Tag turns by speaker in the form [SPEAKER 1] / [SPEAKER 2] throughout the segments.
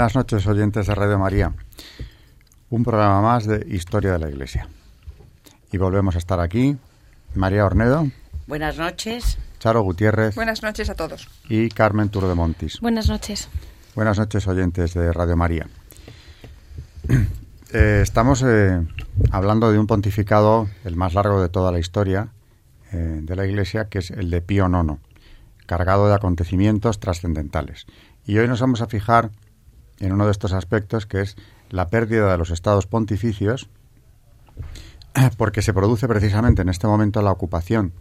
[SPEAKER 1] Buenas noches, oyentes de Radio María. Un programa más de Historia de la Iglesia. Y volvemos a estar aquí. María Ornedo.
[SPEAKER 2] Buenas noches.
[SPEAKER 1] Charo Gutiérrez.
[SPEAKER 3] Buenas noches a todos.
[SPEAKER 1] Y Carmen Turo de Montis.
[SPEAKER 4] Buenas noches.
[SPEAKER 1] Buenas noches, oyentes de Radio María. Eh, estamos eh, hablando de un pontificado, el más largo de toda la historia eh, de la Iglesia, que es el de Pío IX, cargado de acontecimientos trascendentales. Y hoy nos vamos a fijar en uno de estos aspectos, que es la pérdida de los estados pontificios, porque se produce precisamente en este momento la ocupación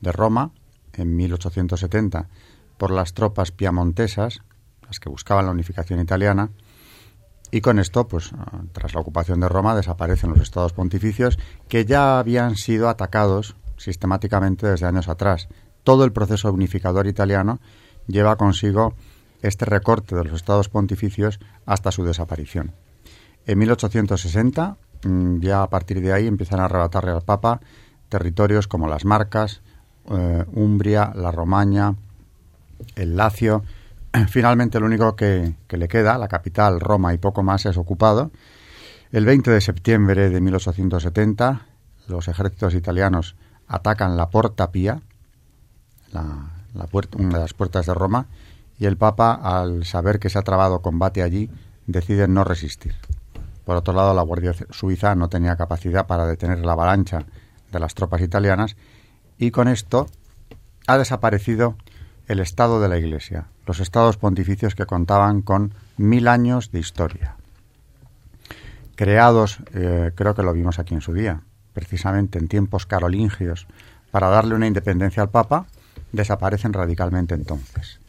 [SPEAKER 1] de Roma, en 1870, por las tropas piamontesas, las que buscaban la unificación italiana, y con esto, pues tras la ocupación de Roma, desaparecen los estados pontificios que ya habían sido atacados sistemáticamente desde años atrás. Todo el proceso unificador italiano lleva consigo este recorte de los estados pontificios hasta su desaparición. En 1860, mm, ya a partir de ahí, empiezan a arrebatarle al Papa territorios como las Marcas, eh, Umbria, la Romaña, el Lacio. Finalmente, lo único que, que, le queda, la capital, Roma y poco más, es ocupado. El 20 de septiembre de 1870, los ejércitos italianos atacan la Porta Pía, la, puerta, una de las puertas de Roma, y el Papa, al saber que se ha trabado combate allí, decide no resistir. Por otro lado, la Guardia Suiza no tenía capacidad para detener la avalancha de las tropas italianas y con esto ha desaparecido el Estado de la Iglesia, los estados pontificios que contaban con mil años de historia. Creados, eh, creo que lo vimos aquí en su día, precisamente en tiempos carolingios, para darle una independencia al Papa, desaparecen radicalmente entonces.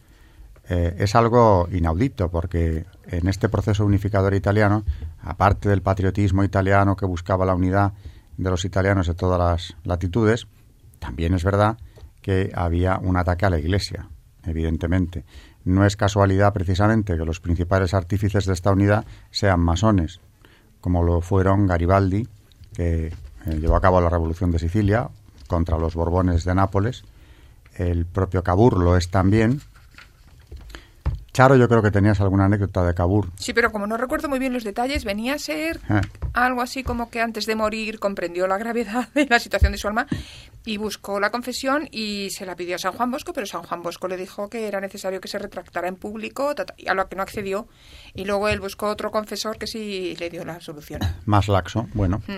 [SPEAKER 1] Eh, es algo inaudito porque en este proceso unificador italiano, aparte del patriotismo italiano que buscaba la unidad de los italianos de todas las latitudes, también es verdad que había un ataque a la Iglesia, evidentemente. No es casualidad precisamente que los principales artífices de esta unidad sean masones, como lo fueron Garibaldi, que eh, llevó a cabo la Revolución de Sicilia contra los Borbones de Nápoles, el propio Cabur lo es también, Charo, yo creo que tenías alguna anécdota de Cabur.
[SPEAKER 3] Sí, pero como no recuerdo muy bien los detalles, venía a ser
[SPEAKER 1] Ah.
[SPEAKER 3] algo así como que antes de morir comprendió la gravedad de la situación de su alma y buscó la confesión y se la pidió a San Juan Bosco, pero San Juan Bosco le dijo que era necesario que se retractara en público, a lo que no accedió. Y luego él buscó otro confesor que sí le dio la solución.
[SPEAKER 1] Más laxo, bueno.
[SPEAKER 3] Mm.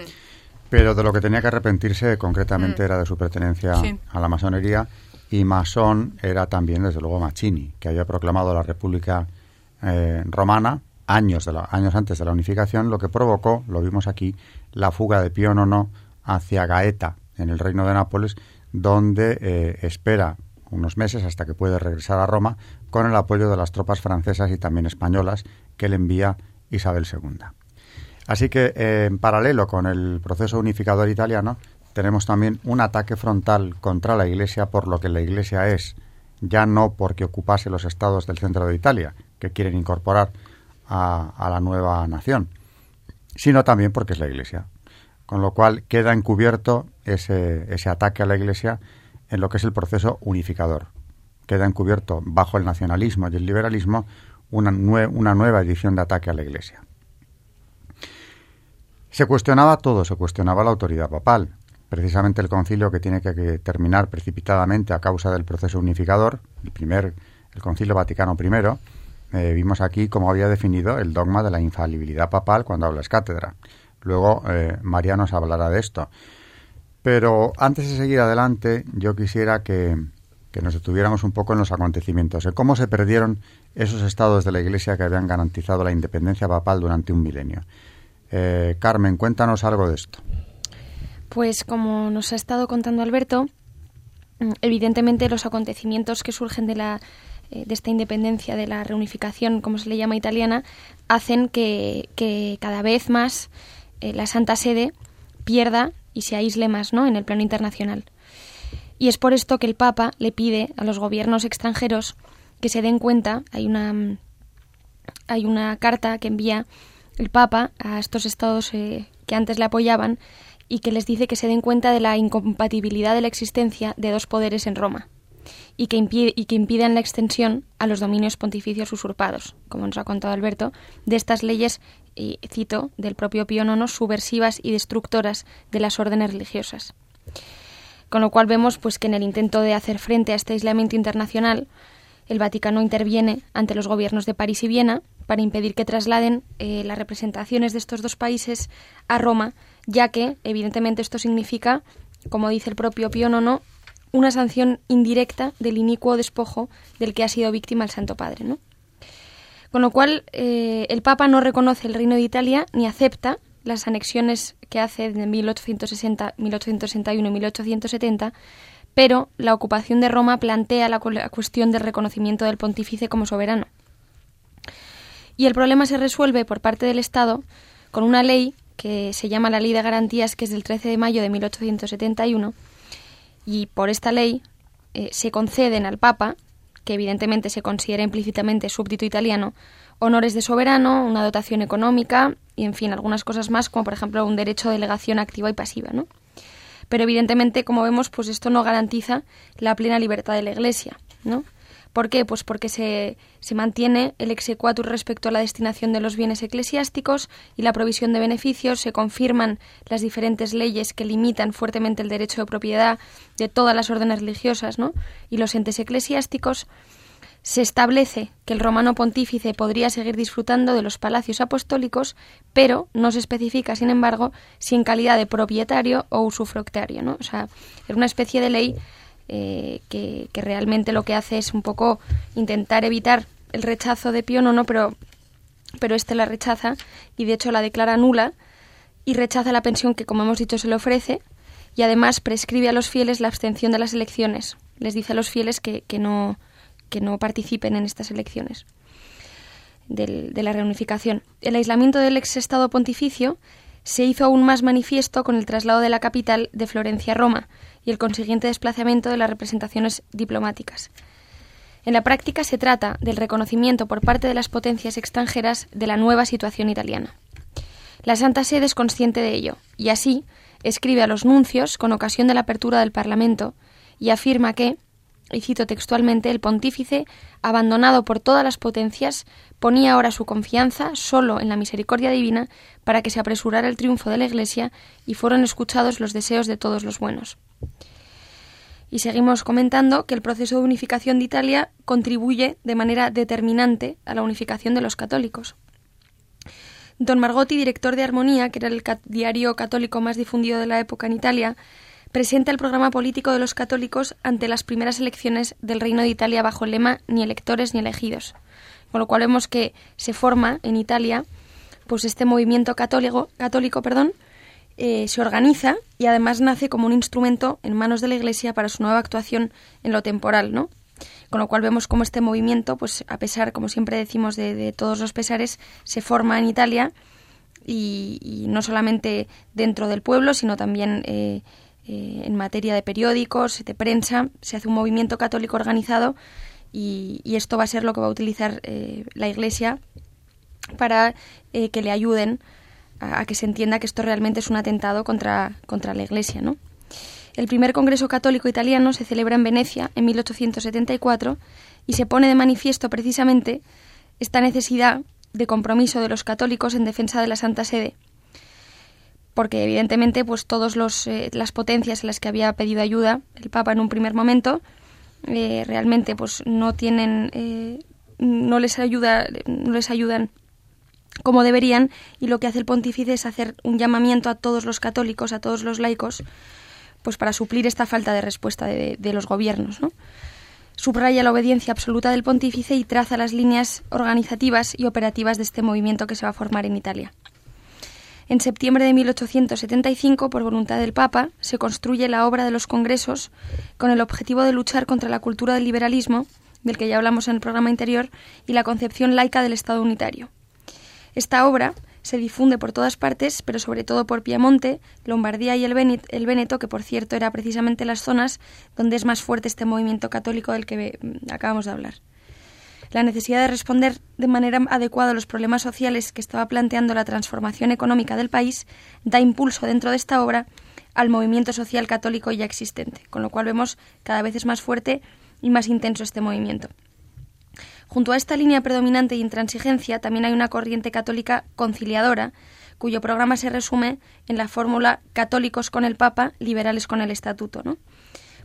[SPEAKER 1] Pero de lo que tenía que arrepentirse concretamente
[SPEAKER 3] Mm.
[SPEAKER 1] era de su pertenencia
[SPEAKER 3] Sí.
[SPEAKER 1] a la masonería y masón era también, desde luego, Mazzini, que había proclamado la República eh, Romana años, de la- años antes de la unificación, lo que provocó, lo vimos aquí, la fuga de Pío IX hacia Gaeta, en el reino de Nápoles, donde eh, espera unos meses hasta que puede regresar a Roma con el apoyo de las tropas francesas y también españolas que le envía Isabel II. Así que, eh, en paralelo con el proceso unificador italiano, tenemos también un ataque frontal contra la Iglesia por lo que la Iglesia es, ya no porque ocupase los estados del centro de Italia, que quieren incorporar a, la nueva nación, sino también porque es la Iglesia. Con lo cual queda encubierto ese, ataque a la Iglesia en lo que es el proceso unificador. Queda encubierto bajo el nacionalismo y el liberalismo una nueva edición de ataque a la Iglesia. Se cuestionaba todo, se cuestionaba la autoridad papal. Precisamente el concilio que tiene que, terminar precipitadamente a causa del proceso unificador, el primer, el concilio Vaticano I, eh, vimos aquí cómo había definido el dogma de la infalibilidad papal cuando hablas cátedra. Luego eh, María nos hablará de esto. Pero antes de seguir adelante, yo quisiera que, que nos detuviéramos un poco en los acontecimientos, en cómo se perdieron esos estados de la Iglesia que habían garantizado la independencia papal durante un milenio. Eh, Carmen, cuéntanos algo de esto.
[SPEAKER 2] Pues como nos ha estado contando Alberto, mm, evidentemente los acontecimientos que surgen de la eh, de esta independencia, de la reunificación, como se le llama italiana, hacen que, cada vez más eh, la Santa Sede pierda y se aísle más ¿no? en el plano internacional. Y es por esto que el Papa le pide a los gobiernos extranjeros que se den cuenta, hay una, hay una carta que envía el Papa a estos estados eh, que antes le apoyaban y que les dice que se den cuenta de la incompatibilidad de la existencia de dos poderes en Roma y que, impide, y que impiden la extensión a los dominios pontificios usurpados, como nos ha contado Alberto, de estas leyes, y cito, del propio Pío IX, subversivas y destructoras de las órdenes religiosas. Con lo cual vemos pues que en el intento de hacer frente a este aislamiento internacional, el Vaticano interviene ante los gobiernos de París y Viena para impedir que trasladen eh, las representaciones de estos dos países a Roma, ya que, evidentemente, esto significa, como dice el propio Pío IX, una sanción indirecta del inicuo despojo del que ha sido víctima el Santo Padre. ¿no? Con lo cual, eh, el Papa no reconoce el Reino de Italia ni acepta las anexiones que hace de 1860, 1861 y 1870, pero la ocupación de Roma plantea la, la cuestión del reconocimiento del pontífice como soberano. Y el problema se resuelve por parte del Estado con una ley que se llama la Ley de Garantías, que es del 13 de mayo de 1871, y por esta ley eh, se conceden al Papa, que evidentemente se considera implícitamente súbdito italiano, honores de soberano, una dotación económica y, en fin, algunas cosas más, como por ejemplo un derecho de delegación activa y pasiva, ¿no? Pero evidentemente, como vemos, pues esto no garantiza la plena libertad de la Iglesia, ¿no? ¿Por qué? Pues porque se, se mantiene el exequatur respecto a la destinación de los bienes eclesiásticos y la provisión de beneficios, se confirman las diferentes leyes que limitan fuertemente el derecho de propiedad de todas las órdenes religiosas ¿no? y los entes eclesiásticos, se establece que el romano pontífice podría seguir disfrutando de los palacios apostólicos, pero no se especifica, sin embargo, si en calidad de propietario o usufructario. ¿no? O sea, es una especie de ley eh, que, realmente lo que hace es un poco intentar evitar el rechazo de Pío IX, pero, pero este la rechaza y de hecho la declara nula y rechaza la pensión que, como hemos dicho, se le ofrece y además prescribe a los fieles la abstención de las elecciones. Les dice a los fieles que, que no, que no participen en estas elecciones de la reunificación. El aislamiento del ex Estado pontificio se hizo aún más manifiesto con el traslado de la capital de Florencia a Roma, y el consiguiente desplazamiento de las representaciones diplomáticas. En la práctica se trata del reconocimiento por parte de las potencias extranjeras de la nueva situación italiana. La Santa Sede es consciente de ello y así escribe a los nuncios con ocasión de la apertura del Parlamento y afirma que, y cito textualmente, el pontífice, abandonado por todas las potencias, ponía ahora su confianza solo en la misericordia divina para que se apresurara el triunfo de la Iglesia y fueron escuchados los deseos de todos los buenos. Y seguimos comentando que el proceso de unificación de Italia contribuye de manera determinante a la unificación de los católicos. Don Margotti, director de Armonía, que era el diario católico más difundido de la época en Italia, presenta el programa político de los católicos ante las primeras elecciones del Reino de Italia bajo el lema ni electores ni elegidos. Con lo cual vemos que se forma en Italia pues este movimiento católico, católico perdón, eh, se organiza y además nace como un instrumento en manos de la Iglesia para su nueva actuación en lo temporal, ¿no? Con lo cual vemos cómo este movimiento, pues a pesar, como siempre decimos, de, todos los pesares, se forma en Italia y, no solamente dentro del pueblo, sino también eh, eh, en materia de periódicos, de prensa, se hace un movimiento católico organizado y, esto va a ser lo que va a utilizar eh, la Iglesia para eh, que le ayuden a, que se entienda que esto realmente es un atentado contra, contra la Iglesia. ¿no? El primer Congreso Católico Italiano se celebra en Venecia en 1874 y se pone de manifiesto precisamente esta necesidad de compromiso de los católicos en defensa de la Santa Sede porque evidentemente pues todas eh, las potencias en las que había pedido ayuda el Papa en un primer momento eh, realmente pues no tienen eh, no les ayuda no les ayudan como deberían y lo que hace el pontífice es hacer un llamamiento a todos los católicos a todos los laicos pues para suplir esta falta de respuesta de, los gobiernos ¿no? subraya la obediencia absoluta del pontífice y traza las líneas organizativas y operativas de este movimiento que se va a formar en Italia. En septiembre de 1875, por voluntad del Papa, se construye la obra de los congresos con el objetivo de luchar contra la cultura del liberalismo, del que ya hablamos en el programa anterior, y la concepción laica del Estado unitario. Esta obra se difunde por todas partes, pero sobre todo por Piamonte, Lombardía y el, Véneto, que por cierto era precisamente las zonas donde es más fuerte este movimiento católico del que mm, acabamos de hablar. La necesidad de responder de manera adecuada a los problemas sociales que estaba planteando la transformación económica del país da impulso dentro de esta obra al movimiento social católico ya existente, con lo cual vemos cada vez es más fuerte y más intenso este movimiento. Junto a esta línea predominante de intransigencia también hay una corriente católica conciliadora, cuyo programa se resume en la fórmula católicos con el Papa, liberales con el Estatuto, ¿no?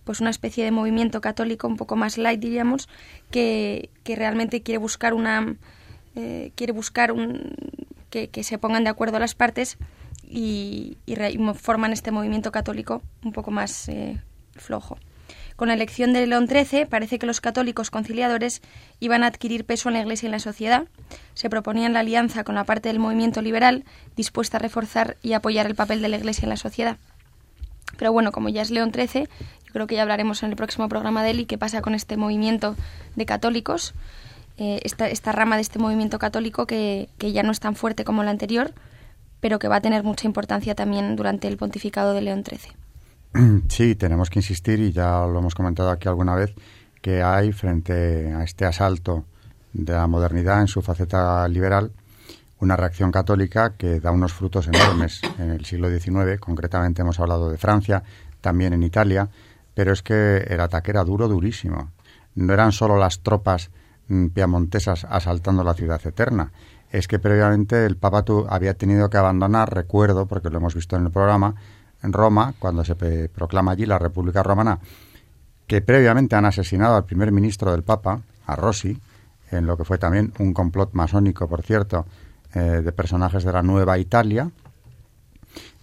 [SPEAKER 2] Pues una especie de movimiento católico un poco más light, diríamos, que, realmente quiere buscar una eh, quiere buscar un, que, se pongan de acuerdo las partes y, forman este movimiento católico un poco más eh, flojo. Con la elección de León XIII parece que los católicos conciliadores iban a adquirir peso en la Iglesia y en la sociedad. Se proponían la alianza con la parte del movimiento liberal dispuesta a reforzar y apoyar el papel de la Iglesia en la sociedad. Pero bueno, como ya es León XIII, yo creo que ya hablaremos en el próximo programa de él y qué pasa con este movimiento de católicos, eh, esta, esta, rama de este movimiento católico que, que ya no es tan fuerte como la anterior, pero que va a tener mucha importancia también durante el pontificado de León XIII.
[SPEAKER 1] Sí, tenemos que insistir, y ya lo hemos comentado aquí alguna vez, que hay frente a este asalto de la modernidad en su faceta liberal una reacción católica que da unos frutos enormes en el siglo XIX. Concretamente hemos hablado de Francia, también en Italia, pero es que el ataque era duro, durísimo. No eran solo las tropas mm, piamontesas asaltando la ciudad eterna, es que previamente el Papa había tenido que abandonar, recuerdo, porque lo hemos visto en el programa, en Roma, cuando se proclama allí la República Romana, que previamente han asesinado al primer ministro del Papa, a Rossi, en lo que fue también un complot masónico, por cierto, eh, de personajes de la Nueva Italia,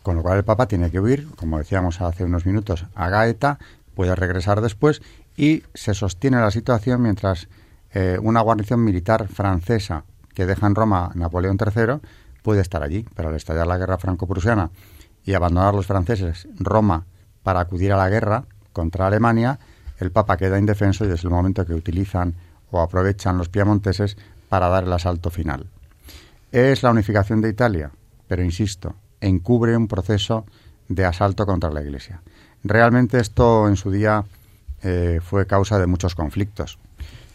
[SPEAKER 1] con lo cual el Papa tiene que huir, como decíamos hace unos minutos, a Gaeta, puede regresar después y se sostiene la situación mientras eh, una guarnición militar francesa que deja en Roma Napoleón III puede estar allí. Pero al estallar la guerra franco-prusiana y abandonar los franceses Roma para acudir a la guerra contra Alemania, el Papa queda indefenso y es el momento que utilizan o aprovechan los piamonteses para dar el asalto final. Es la unificación de Italia, pero insisto, encubre un proceso de asalto contra la Iglesia. Realmente esto en su día eh, fue causa de muchos conflictos.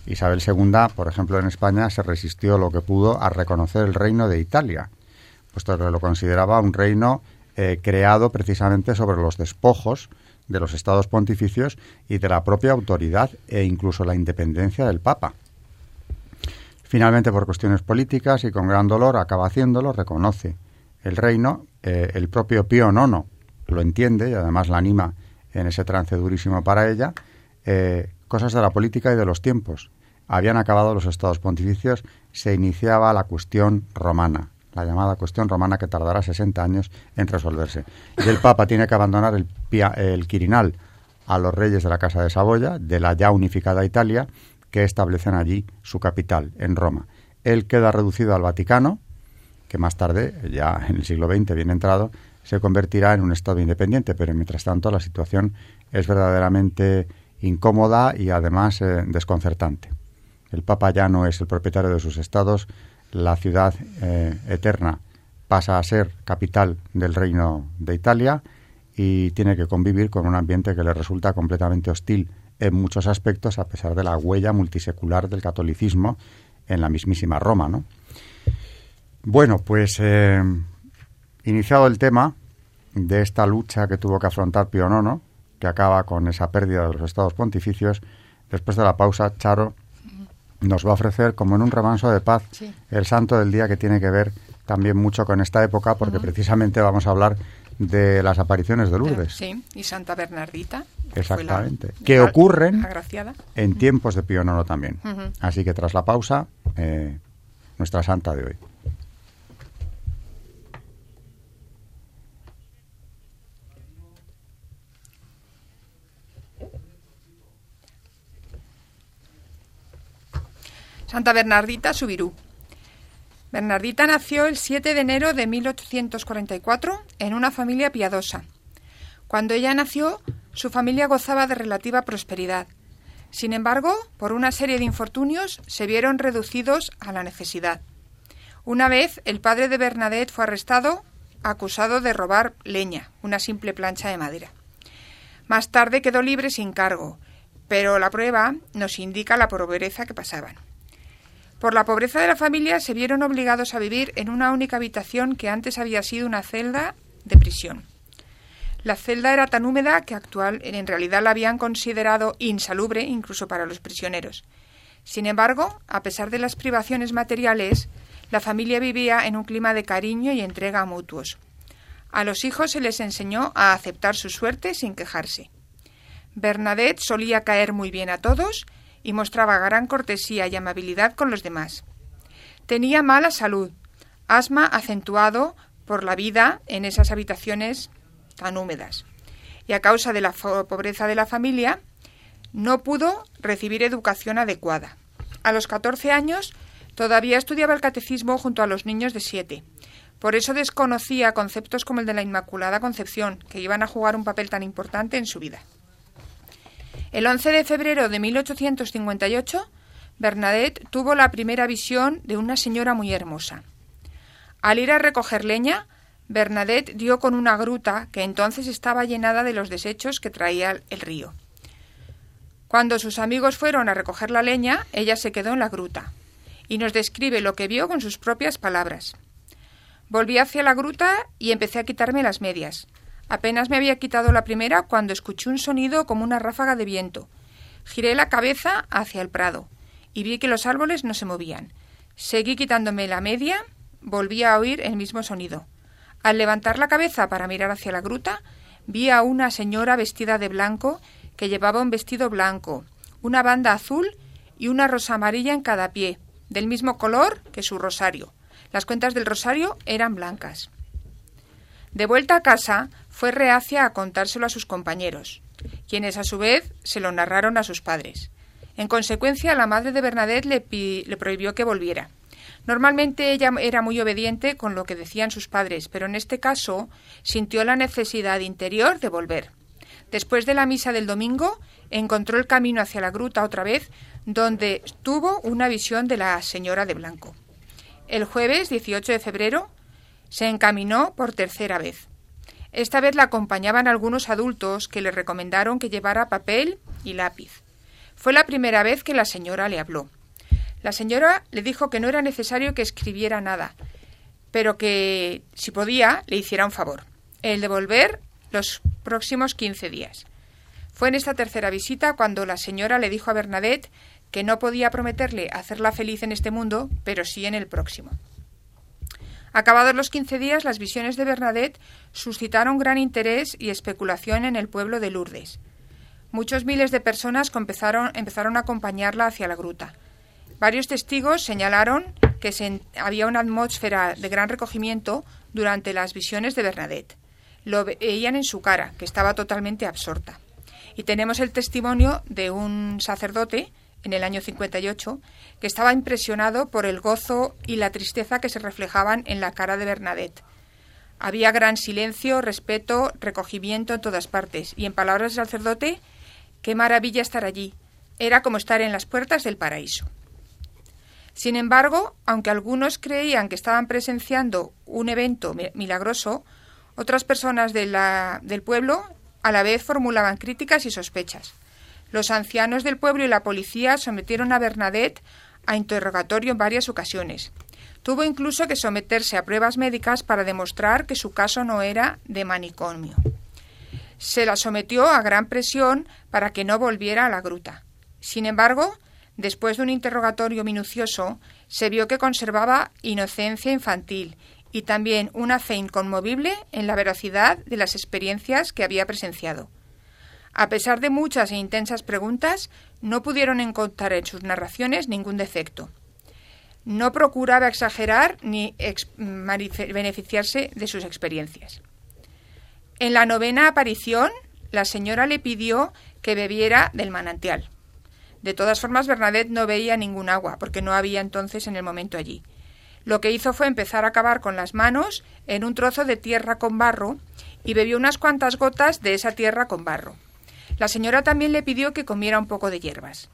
[SPEAKER 1] Isabel II, por ejemplo, en España se resistió lo que pudo a reconocer el reino de Italia, puesto que lo consideraba un reino eh, creado precisamente sobre los despojos de los estados pontificios y de la propia autoridad e incluso la independencia del Papa. Finalmente, por cuestiones políticas y con gran dolor, acaba haciéndolo, reconoce el reino, eh, el propio Pío IX lo entiende y además la anima en ese trance durísimo para ella, eh, cosas de la política y de los tiempos. Habían acabado los estados pontificios, se iniciaba la cuestión romana, la llamada cuestión romana que tardará 60 años en resolverse. Y el Papa tiene que abandonar el, el Quirinal a los reyes de la Casa de Saboya, de la ya unificada Italia, que establecen allí su capital, en Roma. Él queda reducido al Vaticano, que más tarde, ya en el siglo XX bien entrado, se convertirá en un Estado independiente, pero mientras tanto la situación es verdaderamente incómoda y además eh, desconcertante. El Papa ya no es el propietario de sus estados, la ciudad eh, eterna pasa a ser capital del reino de Italia y tiene que convivir con un ambiente que le resulta completamente hostil en muchos aspectos, a pesar de la huella multisecular del catolicismo en la mismísima Roma. ¿no? Bueno, pues eh, iniciado el tema de esta lucha que tuvo que afrontar Pío IX, que acaba con esa pérdida de los estados pontificios, después de la pausa, Charo nos va a ofrecer, como en un remanso de paz, el santo del día que tiene que ver también mucho con esta época, porque precisamente vamos a hablar de las apariciones de Lourdes.
[SPEAKER 3] Sí, y Santa Bernardita.
[SPEAKER 1] Exactamente. Que, ocurren en tiempos de Pío IX también. Así que tras la pausa, eh, nuestra santa de hoy.
[SPEAKER 3] Santa Bernardita Subirú. Bernardita nació el 7 de enero de 1844 en una familia piadosa. Cuando ella nació, su familia gozaba de relativa prosperidad. Sin embargo, por una serie de infortunios, se vieron reducidos a la necesidad. Una vez, el padre de Bernadette fue arrestado, acusado de robar leña, una simple plancha de madera. Más tarde quedó libre sin cargo, pero la prueba nos indica la pobreza que pasaban. Por la pobreza de la familia se vieron obligados a vivir en una única habitación que antes había sido una celda de prisión. La celda era tan húmeda que actual, en realidad la habían considerado insalubre incluso para los prisioneros. Sin embargo, a pesar de las privaciones materiales, la familia vivía en un clima de cariño y entrega mutuos. A los hijos se les enseñó a aceptar su suerte sin quejarse. Bernadette solía caer muy bien a todos y mostraba gran cortesía y amabilidad con los demás. Tenía mala salud, asma acentuado por la vida en esas habitaciones tan húmedas. Y a causa de la pobreza de la familia, no pudo recibir educación adecuada. A los 14 años todavía estudiaba el catecismo junto a los niños de siete. Por eso desconocía conceptos como el de la Inmaculada Concepción, que iban a jugar un papel tan importante en su vida. El 11 de febrero de 1858, Bernadette tuvo la primera visión de una señora muy hermosa. Al ir a recoger leña, Bernadette dio con una gruta que entonces estaba llenada de los desechos que traía el río. Cuando sus amigos fueron a recoger la leña, ella se quedó en la gruta y nos describe lo que vio con sus propias palabras. Volví hacia la gruta y empecé a quitarme las medias. Apenas me había quitado la primera cuando escuché un sonido como una ráfaga de viento. Giré la cabeza hacia el prado y vi que los árboles no se movían. Seguí quitándome la media, volví a oír el mismo sonido. Al levantar la cabeza para mirar hacia la gruta, vi a una señora vestida de blanco que llevaba un vestido blanco, una banda azul y una rosa amarilla en cada pie, del mismo color que su rosario. Las cuentas del rosario eran blancas. De vuelta a casa, fue reacia a contárselo a sus compañeros, quienes a su vez se lo narraron a sus padres. En consecuencia, la madre de Bernadette le, le prohibió que volviera. Normalmente ella era muy obediente con lo que decían sus padres, pero en este caso sintió la necesidad interior de volver. Después de la misa del domingo, encontró el camino hacia la gruta otra vez, donde tuvo una visión de la señora de blanco. El jueves 18 de febrero se encaminó por tercera vez. Esta vez la acompañaban algunos adultos que le recomendaron que llevara papel y lápiz. Fue la primera vez que la señora le habló. La señora le dijo que no era necesario que escribiera nada, pero que, si podía, le hiciera un favor, el de volver los próximos quince días. Fue en esta tercera visita cuando la señora le dijo a Bernadette que no podía prometerle hacerla feliz en este mundo, pero sí en el próximo. Acabados los quince días, las visiones de Bernadette suscitaron gran interés y especulación en el pueblo de Lourdes. Muchos miles de personas empezaron, empezaron a acompañarla hacia la gruta. Varios testigos señalaron que se, había una atmósfera de gran recogimiento durante las visiones de Bernadette. Lo veían en su cara, que estaba totalmente absorta. Y tenemos el testimonio de un sacerdote en el año 58 que estaba impresionado por el gozo y la tristeza que se reflejaban en la cara de Bernadette. Había gran silencio, respeto, recogimiento en todas partes, y en palabras del sacerdote, qué maravilla estar allí. Era como estar en las puertas del paraíso. Sin embargo, aunque algunos creían que estaban presenciando un evento milagroso, otras personas del pueblo a la vez formulaban críticas y sospechas. Los ancianos del pueblo y la policía sometieron a Bernadette a interrogatorio en varias ocasiones. Tuvo incluso que someterse a pruebas médicas para demostrar que su caso no era de manicomio. Se la sometió a gran presión para que no volviera a la gruta. Sin embargo, Después de un interrogatorio minucioso, se vio que conservaba inocencia infantil y también una fe inconmovible en la veracidad de las experiencias que había presenciado. A pesar de muchas e intensas preguntas, no pudieron encontrar en sus narraciones ningún defecto. No procuraba exagerar ni beneficiarse de sus experiencias. En la novena aparición, la señora le pidió que bebiera del manantial. De todas formas, Bernadette no veía ningún agua, porque no había entonces en el momento allí. Lo que hizo fue empezar a cavar con las manos en un trozo de tierra con barro y bebió unas cuantas gotas de esa tierra con barro. La señora también le pidió que comiera un poco de hierbas.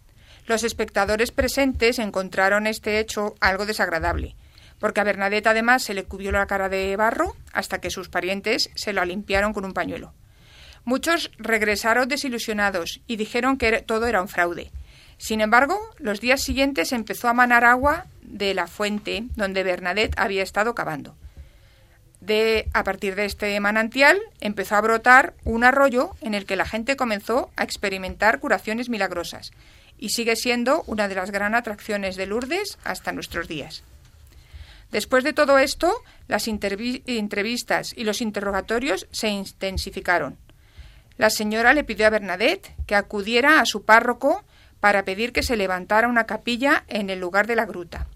[SPEAKER 3] Los espectadores presentes encontraron este hecho algo desagradable, porque a Bernadette además se le cubrió la cara de barro hasta que sus parientes se lo limpiaron con un pañuelo. Muchos regresaron desilusionados y dijeron que todo era un fraude. Sin embargo, los días siguientes empezó a manar agua de la fuente donde Bernadette había estado cavando. De, a partir de este manantial empezó a brotar un arroyo en el que la gente comenzó a experimentar curaciones milagrosas y sigue siendo una de las gran atracciones de Lourdes hasta nuestros días. Después de todo esto, las entrevistas y los interrogatorios se intensificaron. La señora le pidió a Bernadette que acudiera a su párroco para pedir que se levantara una capilla en el lugar de la gruta.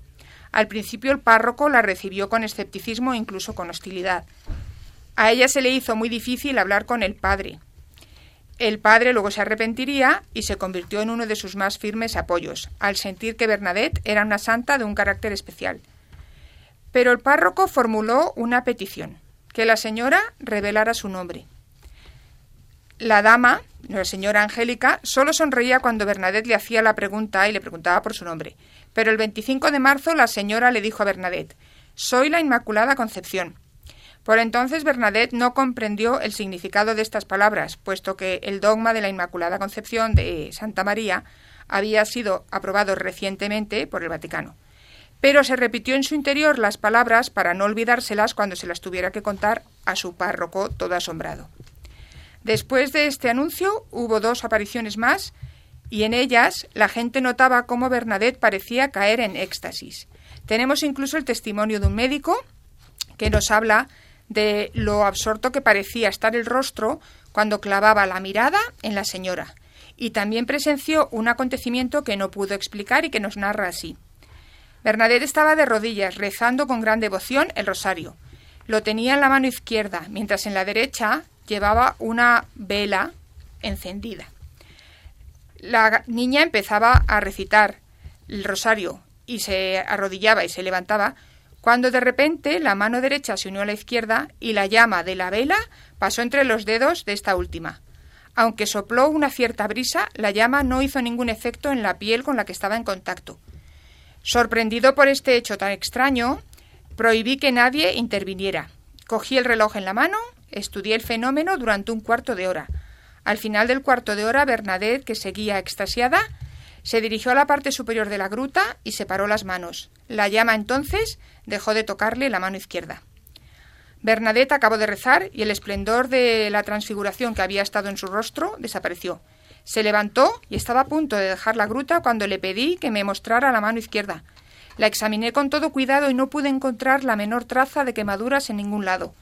[SPEAKER 3] Al principio el párroco la recibió con escepticismo e incluso con hostilidad. A ella se le hizo muy difícil hablar con el padre, el padre luego se arrepentiría y se convirtió en uno de sus más firmes apoyos, al sentir que Bernadette era una santa de un carácter especial. Pero el párroco formuló una petición, que la señora revelara su nombre. La dama, la señora Angélica, solo sonreía cuando Bernadette le hacía la pregunta y le preguntaba por su nombre. Pero el 25 de marzo la señora le dijo a Bernadette, Soy la Inmaculada Concepción. Por entonces Bernadette no comprendió el significado de estas palabras, puesto que el dogma de la Inmaculada Concepción de Santa María había sido aprobado recientemente por el Vaticano. Pero se repitió en su interior las palabras para no olvidárselas cuando se las tuviera que contar a su párroco todo asombrado. Después de este anuncio hubo dos apariciones más y en ellas la gente notaba cómo Bernadette parecía caer en éxtasis. Tenemos incluso el testimonio de un médico que nos habla de lo absorto que parecía estar el rostro cuando clavaba la mirada en la señora, y también presenció un acontecimiento que no pudo explicar y que nos narra así. Bernadette estaba de rodillas, rezando con gran devoción el rosario. Lo tenía en la mano izquierda, mientras en la derecha llevaba una vela encendida. La niña empezaba a recitar el rosario y se arrodillaba y se levantaba cuando de repente la mano derecha se unió a la izquierda y la llama de la vela pasó entre los dedos de esta última. Aunque sopló una cierta brisa, la llama no hizo ningún efecto en la piel con la que estaba en contacto. Sorprendido por este hecho tan extraño, prohibí que nadie interviniera. Cogí el reloj en la mano, estudié el fenómeno durante un cuarto de hora. Al final del cuarto de hora, Bernadette, que seguía extasiada, se dirigió a la parte superior de la gruta y separó las manos. La llama entonces dejó de tocarle la mano izquierda. Bernadette acabó de rezar y el esplendor de la transfiguración que había estado en su rostro desapareció. Se levantó y estaba a punto de dejar la gruta cuando le pedí que me mostrara la mano izquierda. La examiné con todo cuidado y no pude encontrar la menor traza de quemaduras en ningún lado.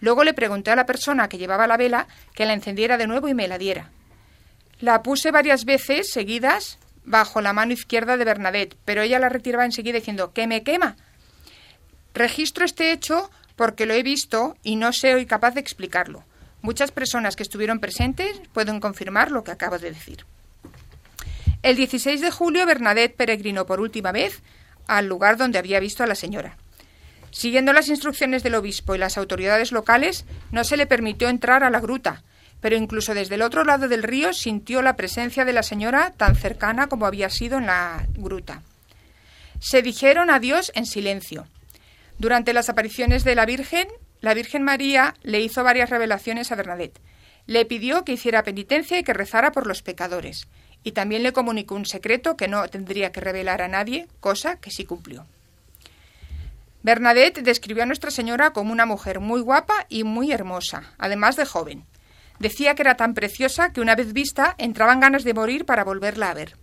[SPEAKER 3] Luego le pregunté a la persona que llevaba la vela que la encendiera de nuevo y me la diera. La puse varias veces seguidas bajo la mano izquierda de Bernadette, pero ella la retiraba enseguida diciendo que me quema. Registro este hecho porque lo he visto y no soy capaz de explicarlo. Muchas personas que estuvieron presentes pueden confirmar lo que acabo de decir. El 16 de julio Bernadette peregrinó por última vez al lugar donde había visto a la señora. Siguiendo las instrucciones del obispo y las autoridades locales, no se le permitió entrar a la gruta, pero incluso desde el otro lado del río sintió la presencia de la señora tan cercana como había sido en la gruta. Se dijeron adiós en silencio. Durante las apariciones de la Virgen, la Virgen María le hizo varias revelaciones a Bernadette. Le pidió que hiciera penitencia y que rezara por los pecadores, y también le comunicó un secreto que no tendría que revelar a nadie, cosa que sí cumplió. Bernadette describió a Nuestra Señora como una mujer muy guapa y muy hermosa, además de joven. Decía que era tan preciosa que una vez vista entraban ganas de morir para volverla a ver.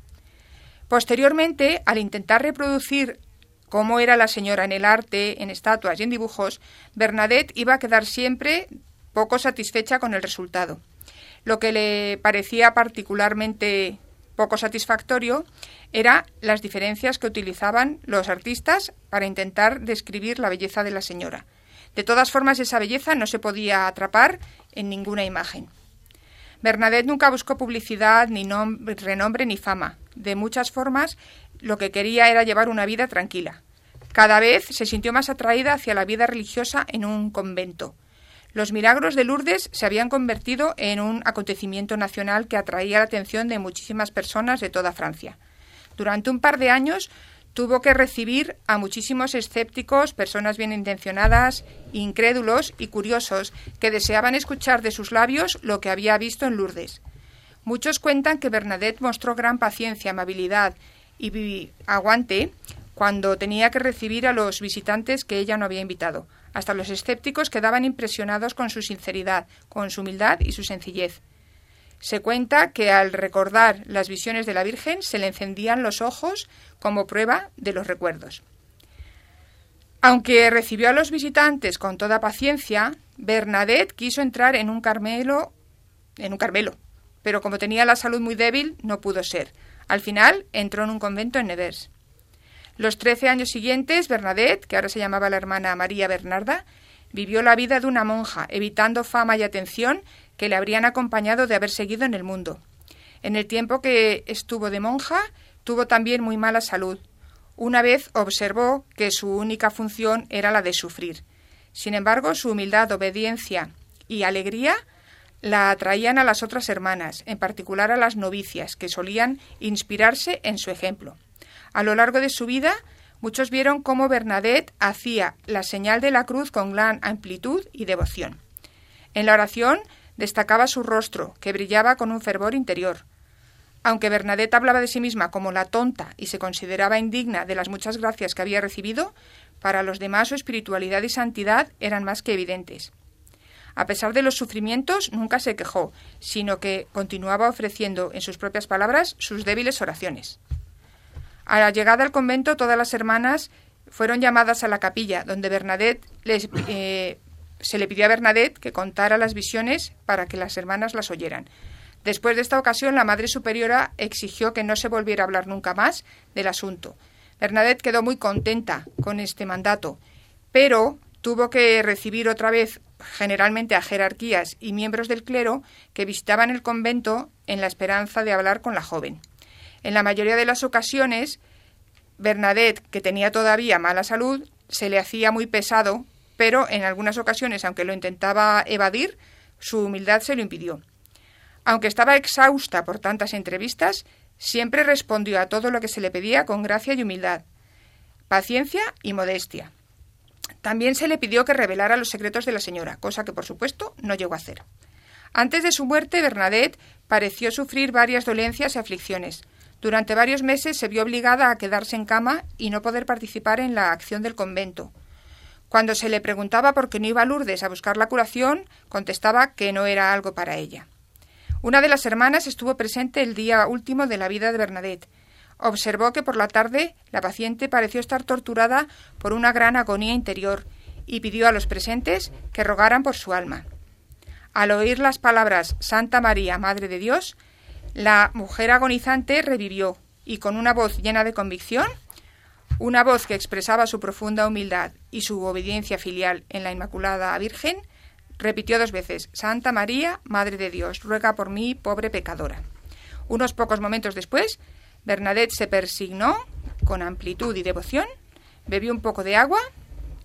[SPEAKER 3] Posteriormente, al intentar reproducir cómo era la señora en el arte, en estatuas y en dibujos, Bernadette iba a quedar siempre poco satisfecha con el resultado. Lo que le parecía particularmente poco satisfactorio era las diferencias que utilizaban los artistas para intentar describir la belleza de la señora. De todas formas, esa belleza no se podía atrapar en ninguna imagen. Bernadette nunca buscó publicidad, ni renombre, ni fama. de muchas formas, lo que quería era llevar una vida tranquila. Cada vez se sintió más atraída hacia la vida religiosa en un convento. Los milagros de Lourdes se habían convertido en un acontecimiento nacional que atraía la atención de muchísimas personas de toda Francia. Durante un par de años tuvo que recibir a muchísimos escépticos, personas bien intencionadas, incrédulos y curiosos que deseaban escuchar de sus labios lo que había visto en Lourdes. Muchos cuentan que Bernadette mostró gran paciencia, amabilidad y aguante cuando tenía que recibir a los visitantes que ella no había invitado. Hasta los escépticos quedaban impresionados con su sinceridad, con su humildad y su sencillez. Se cuenta que al recordar las visiones de la Virgen se le encendían los ojos como prueba de los recuerdos. Aunque recibió a los visitantes con toda paciencia, Bernadette quiso entrar en un Carmelo, en un Carmelo, pero como tenía la salud muy débil, no pudo ser. Al final entró en un convento en Nevers. Los trece años siguientes, Bernadette, que ahora se llamaba la hermana María Bernarda, vivió la vida de una monja, evitando fama y atención que le habrían acompañado de haber seguido en el mundo. En el tiempo que estuvo de monja, tuvo también muy mala salud. Una vez observó que su única función era la de sufrir. Sin embargo, su humildad, obediencia y alegría la atraían a las otras hermanas, en particular a las novicias, que solían inspirarse en su ejemplo. A lo largo de su vida, muchos vieron cómo Bernadette hacía la señal de la cruz con gran amplitud y devoción. En la oración destacaba su rostro, que brillaba con un fervor interior. Aunque Bernadette hablaba de sí misma como la tonta y se consideraba indigna de las muchas gracias que había recibido, para los demás su espiritualidad y santidad eran más que evidentes. A pesar de los sufrimientos, nunca se quejó, sino que continuaba ofreciendo, en sus propias palabras, sus débiles oraciones. A la llegada al convento, todas las hermanas fueron llamadas a la capilla, donde Bernadette eh, se le pidió a Bernadette que contara las visiones para que las hermanas las oyeran. Después de esta ocasión, la Madre Superiora exigió que no se volviera a hablar nunca más del asunto. Bernadette quedó muy contenta con este mandato, pero tuvo que recibir otra vez generalmente a jerarquías y miembros del clero que visitaban el convento en la esperanza de hablar con la joven. En la mayoría de las ocasiones, Bernadette, que tenía todavía mala salud, se le hacía muy pesado pero en algunas ocasiones, aunque lo intentaba evadir, su humildad se lo impidió. Aunque estaba exhausta por tantas entrevistas, siempre respondió a todo lo que se le pedía con gracia y humildad, paciencia y modestia. También se le pidió que revelara los secretos de la señora, cosa que por supuesto no llegó a hacer. Antes de su muerte, Bernadette pareció sufrir varias dolencias y aflicciones. Durante varios meses se vio obligada a quedarse en cama y no poder participar en la acción del convento. Cuando se le preguntaba por qué no iba a Lourdes a buscar la curación, contestaba que no era algo para ella. Una de las hermanas estuvo presente el día último de la vida de Bernadette. Observó que por la tarde la paciente pareció estar torturada por una gran agonía interior y pidió a los presentes que rogaran por su alma. Al oír las palabras Santa María, Madre de Dios, la mujer agonizante revivió y con una voz llena de convicción una voz que expresaba su profunda humildad y su obediencia filial en la Inmaculada Virgen repitió dos veces Santa María, Madre de Dios, ruega por mí, pobre pecadora. Unos pocos momentos después, Bernadette se persignó con amplitud y devoción, bebió un poco de agua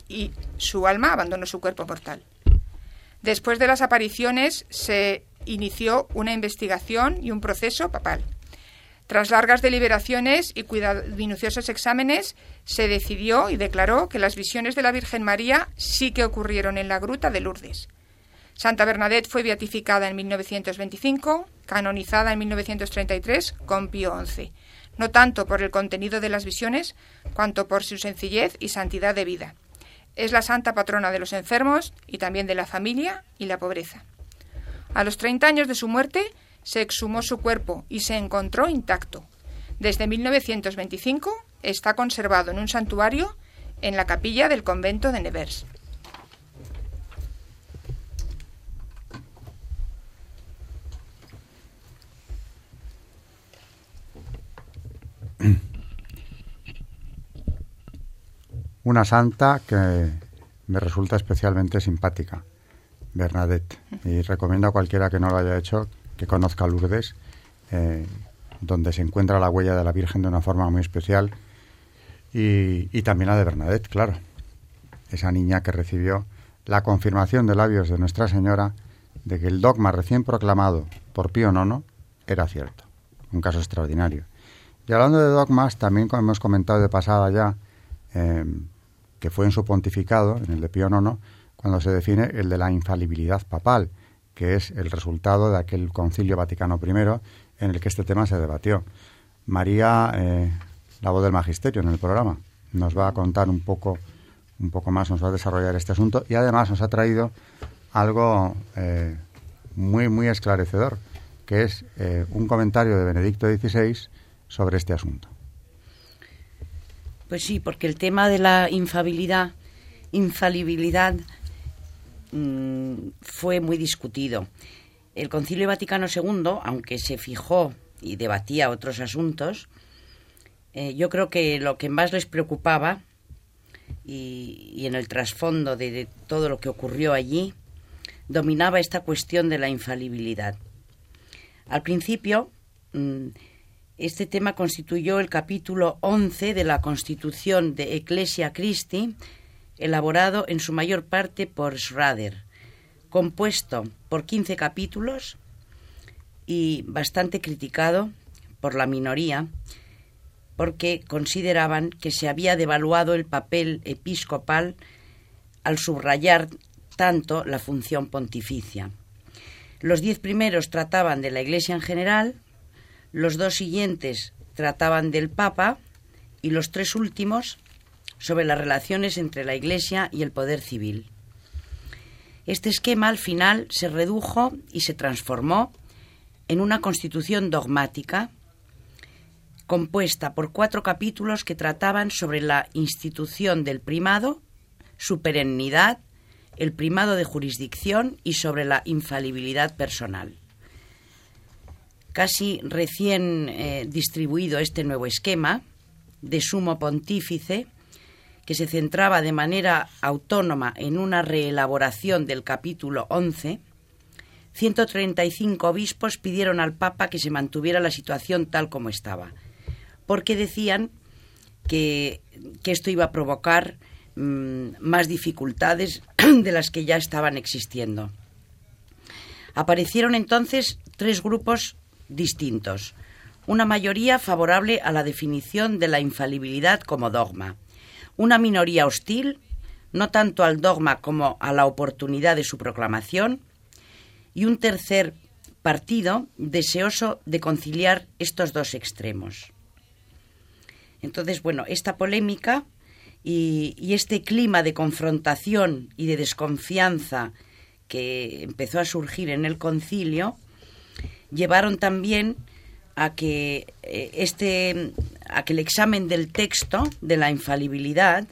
[SPEAKER 3] y su alma abandonó su cuerpo mortal. Después de las apariciones se inició una investigación y un proceso papal. Tras largas deliberaciones y minuciosos exámenes, se decidió y declaró que las visiones de la Virgen María sí que ocurrieron en la gruta de Lourdes. Santa Bernadette fue beatificada en 1925, canonizada en 1933 con Pío XI, no tanto por el contenido de las visiones, cuanto por su sencillez y santidad de vida. Es la santa patrona de los enfermos y también de la familia y la pobreza. A los 30 años de su muerte, se exhumó su cuerpo y se encontró intacto. Desde 1925 está conservado en un santuario en la capilla del convento de Nevers.
[SPEAKER 1] Una santa que me resulta especialmente simpática, Bernadette, y recomiendo a cualquiera que no lo haya hecho que conozca Lourdes, eh, donde se encuentra la huella de la Virgen de una forma muy especial, y, también la de Bernadette, claro, esa niña que recibió la confirmación de labios de Nuestra Señora de que el dogma recién proclamado por Pío IX era cierto, un caso extraordinario. Y hablando de dogmas, también como hemos comentado de pasada ya, eh, que fue en su pontificado, en el de Pío IX, cuando se define el de la infalibilidad papal, que es el resultado de aquel concilio Vaticano I en el que este tema se debatió. María, eh, la voz del magisterio en el programa, nos va a contar un poco, un poco más, nos va a desarrollar este asunto y además nos ha traído algo eh, muy, muy esclarecedor, que es eh, un comentario de Benedicto XVI sobre este asunto.
[SPEAKER 4] Pues sí, porque el tema de la infabilidad, infalibilidad mm, fue muy discutido. El Concilio Vaticano II, aunque se fijó y debatía otros asuntos, eh, yo creo que lo que más les preocupaba y, en el trasfondo de, todo lo que ocurrió allí, dominaba esta cuestión de la infalibilidad. Al principio, mm, este tema constituyó el capítulo 11 de la Constitución de Ecclesia Christi, elaborado en su mayor parte por Schrader, compuesto por 15 capítulos y bastante criticado por la minoría, porque consideraban que se había devaluado el papel episcopal al subrayar tanto la función pontificia. Los diez primeros trataban de la Iglesia en general, los dos siguientes trataban del Papa y los tres últimos sobre las relaciones entre la Iglesia y el poder civil. Este esquema al final se redujo y se transformó en una constitución dogmática compuesta por cuatro capítulos que trataban sobre la institución del primado, su perennidad, el primado de jurisdicción y sobre la infalibilidad personal. Casi recién eh, distribuido este nuevo esquema de sumo pontífice, que se centraba de manera autónoma en una reelaboración del capítulo 11, 135 obispos pidieron al Papa que se mantuviera la situación tal como estaba, porque decían que, que esto iba a provocar Mm, más dificultades de las que ya estaban existiendo. Aparecieron entonces tres grupos distintos. Una mayoría favorable a la definición de la infalibilidad como dogma. Una minoría hostil, no tanto al dogma como a la oportunidad de su proclamación. Y un tercer partido deseoso de conciliar estos dos extremos. Entonces, bueno, esta polémica y, este clima de confrontación y de desconfianza que empezó a surgir en el concilio llevaron también a que eh, este a que el examen del texto de la infalibilidad